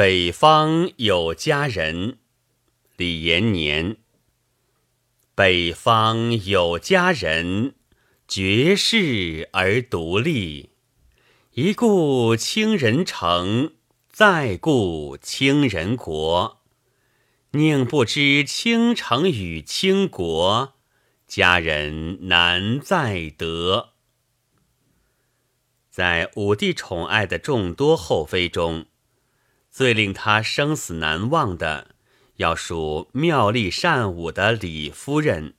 北方有佳人，李延年。北方有佳人，绝世而独立。一顾倾人城，再顾倾人国。宁不知倾城与倾国，佳人难再得。在武帝宠爱的众多后妃中，最令他生死难忘的，要数妙丽善舞的李夫人。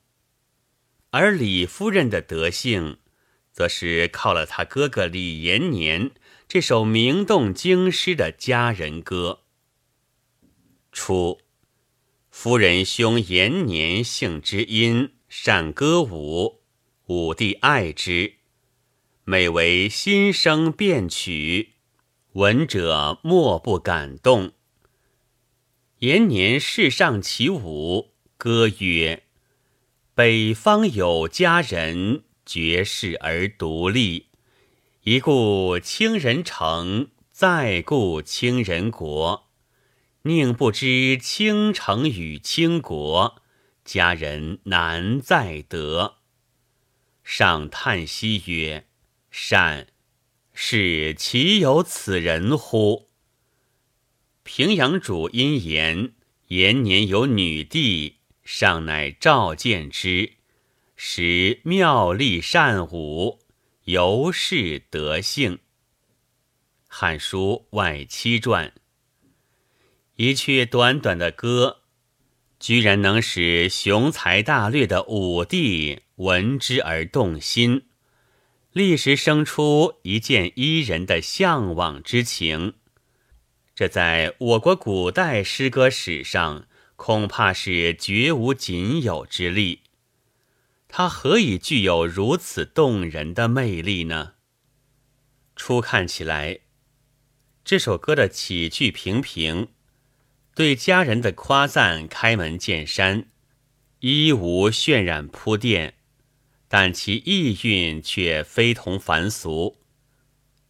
而李夫人的德性，则是靠了他哥哥李延年这首名动京师的佳人歌。初，夫人兄延年性之音，善歌舞，武帝爱之。每为新声变曲，闻者莫不感动。延年世上起舞，歌曰：“北方有佳人，绝世而独立。一顾倾人城，再顾倾人国。宁不知倾城与倾国，佳人难再得。”上叹息曰。善，是岂有此人乎？平阳主因言延年有女弟，尚乃召见之，时妙丽善舞，尤是德性。《汉书外戚传》一阙短短的歌，居然能使雄才大略的武帝闻之而动心。立时生出一见伊人的向往之情，这在我国古代诗歌史上恐怕是绝无仅有之例。它何以具有如此动人的魅力呢？初看起来，这首歌的起句平平，对佳人的夸赞开门见山，一无渲染铺垫。但其意蕴却非同凡俗。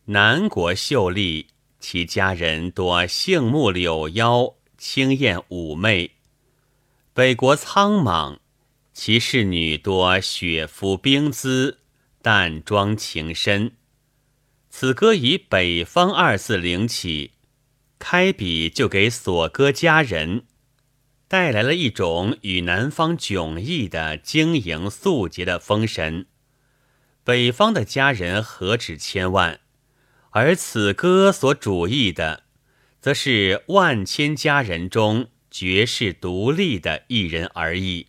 南国秀丽，其佳人多杏目柳腰，清艳妩媚；北国苍莽，其侍女多雪肤冰姿，淡妆情深。此歌以“北方”二字领起，开笔就给所歌佳人。带来了一种与南方迥异的晶莹素洁的风神。北方的佳人何止千万，而此歌所主意的，则是万千佳人中绝世独立的一人而已。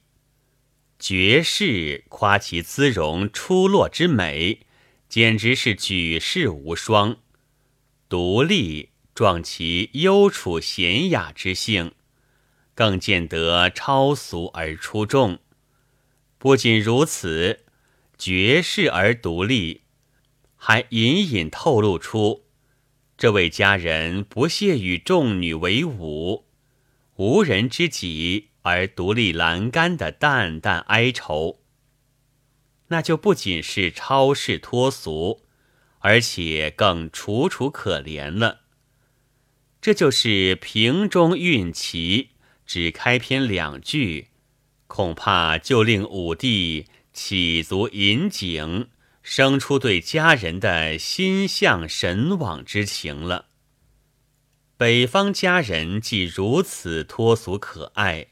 绝世夸其姿容出落之美，简直是举世无双；独立壮其幽处娴雅之性。更见得超俗而出众。不仅如此，绝世而独立，还隐隐透露出这位佳人不屑与众女为伍，无人知己而独立栏杆的淡淡哀愁。那就不仅是超世脱俗，而且更楚楚可怜了。这就是瓶中运奇。只开篇两句，恐怕就令武帝起足引颈，生出对佳人的心向神往之情了。北方佳人既如此脱俗可爱，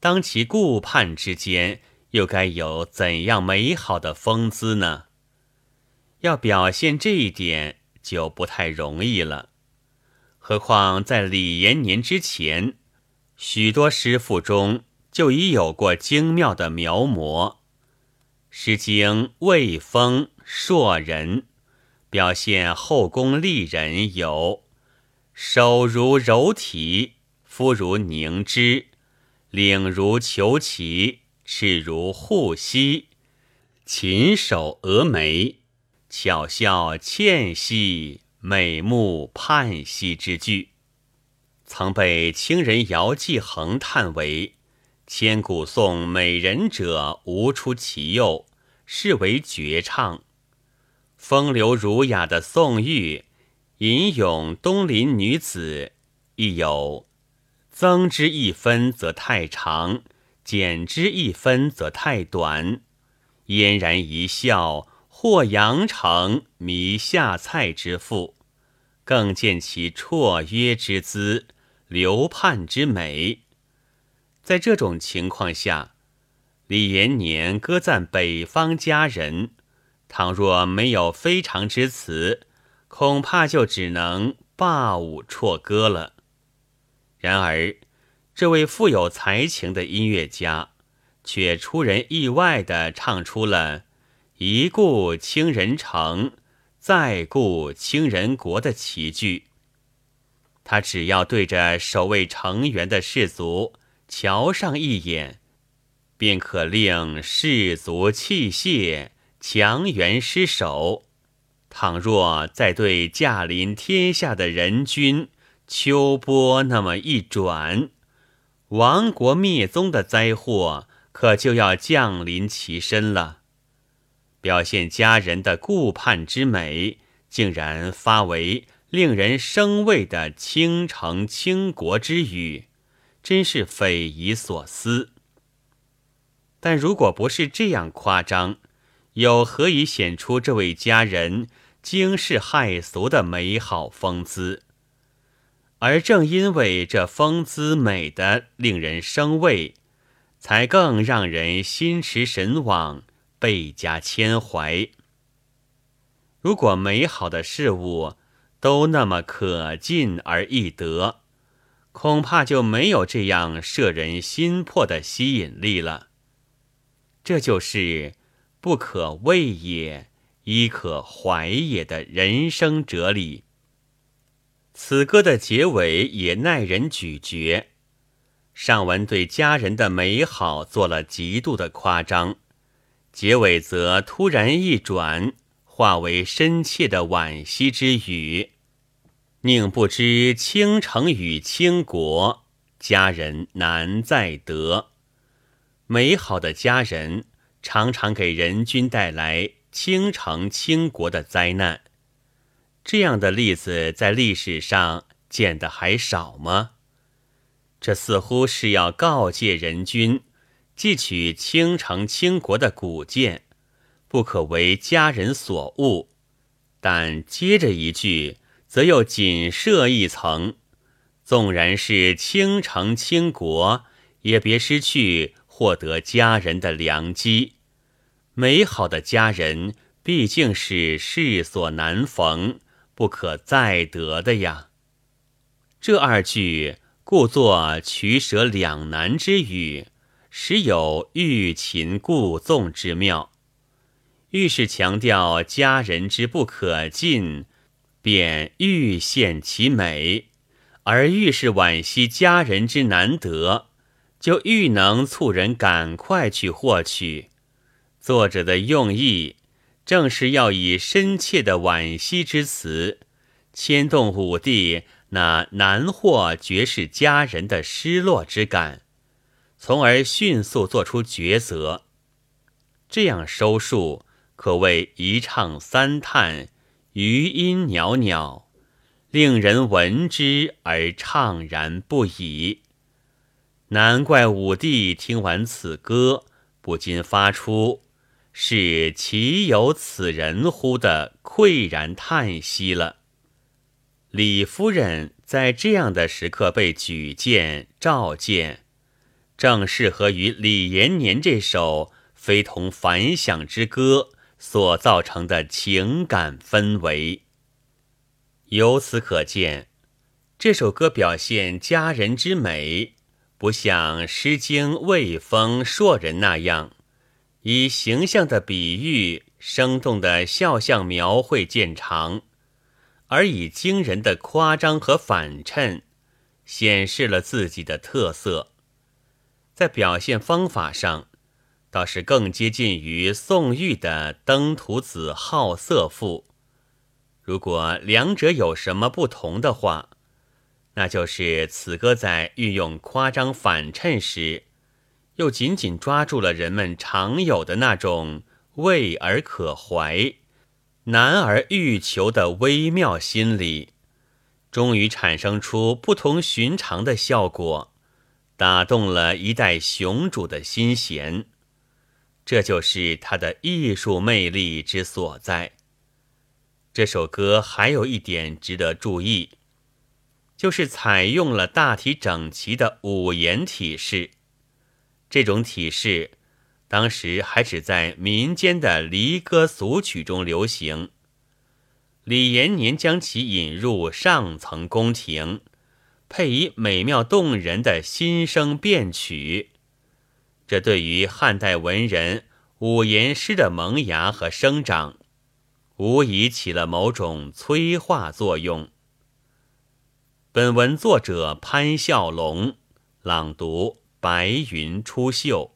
当其顾盼之间，又该有怎样美好的风姿呢？要表现这一点，就不太容易了。何况在李延年之前。许多诗赋中就已有过精妙的描摹，《诗经·卫风·硕人》表现后宫丽人有：手如柔荑，肤如凝脂，领如虬蛴，齿如护膝，禽首蛾眉，巧笑倩兮，美目盼兮之句。曾被清人姚继恒叹为千古颂美人者无出其右，是为绝唱。风流儒雅的宋玉吟咏东林女子，亦有增之一分则太长，减之一分则太短。嫣然一笑，或扬成弥下菜之腹，更见其绰约之姿，流盼之美。在这种情况下，李延年歌赞北方佳人，倘若没有非常之词，恐怕就只能罢舞辍歌了。然而，这位富有才情的音乐家，却出人意外地唱出了“一顾倾人城，再顾倾人国”的奇句。他只要对着守卫城垣的士卒瞧上一眼，便可令士卒弃械，强援失守。倘若再对驾临天下的人君，秋波那么一转，亡国灭宗的灾祸可就要降临其身了。表现佳人的顾盼之美，竟然发为令人生畏的倾城倾国之语，真是匪夷所思。但如果不是这样夸张，又何以显出这位佳人惊世骇俗的美好风姿？而正因为这风姿美的令人生畏，才更让人心驰神往，倍加牵怀。如果美好的事物都那么可进而易得，恐怕就没有这样摄人心魄的吸引力了。这就是不可畏也，亦可怀也的人生哲理。此歌的结尾也耐人咀嚼。上文对佳人的美好做了极度的夸张，结尾则突然一转，化为深切的惋惜之语。宁不知倾城与倾国，佳人难再得。美好的佳人常常给人君带来倾城倾国的灾难。这样的例子在历史上见的还少吗？这似乎是要告诫人君，既取倾城倾国的古鉴，不可为佳人所误。但接着一句，则又仅设一层：纵然是倾城倾国，也别失去获得佳人的良机。美好的佳人，毕竟是世所难逢。不可再得的呀！这二句故作取舍两难之语，实有欲擒故纵之妙。愈是强调佳人之不可尽，便愈现其美；而愈是惋惜佳人之难得，就愈能促人赶快去获取。作者的用意。正是要以深切的惋惜之词，牵动武帝那难获绝世佳人的失落之感，从而迅速做出抉择。这样收束，可谓一唱三叹，余音袅袅，令人闻之而怅然不已。难怪武帝听完此歌，不禁发出。是岂有此人乎的喟然叹息了。李夫人在这样的时刻被举荐召见，正适合于李延年这首非同凡响之歌所造成的情感氛围。由此可见，这首歌表现佳人之美，不像《诗经·卫风·硕人》那样。以形象的比喻、生动的肖像描绘见长，而以惊人的夸张和反衬，显示了自己的特色。在表现方法上，倒是更接近于宋玉的《登徒子好色赋》。如果两者有什么不同的话，那就是此歌在运用夸张反衬时。又紧紧抓住了人们常有的那种畏而可怀、难而欲求的微妙心理，终于产生出不同寻常的效果，打动了一代雄主的心弦。这就是他的艺术魅力之所在。这首歌还有一点值得注意，就是采用了大体整齐的五言体式。这种体式，当时还只在民间的离歌俗曲中流行。李延年将其引入上层宫廷，配以美妙动人的新声变曲，这对于汉代文人五言诗的萌芽和生长，无疑起了某种催化作用。本文作者潘笑龙朗读。白云出岫。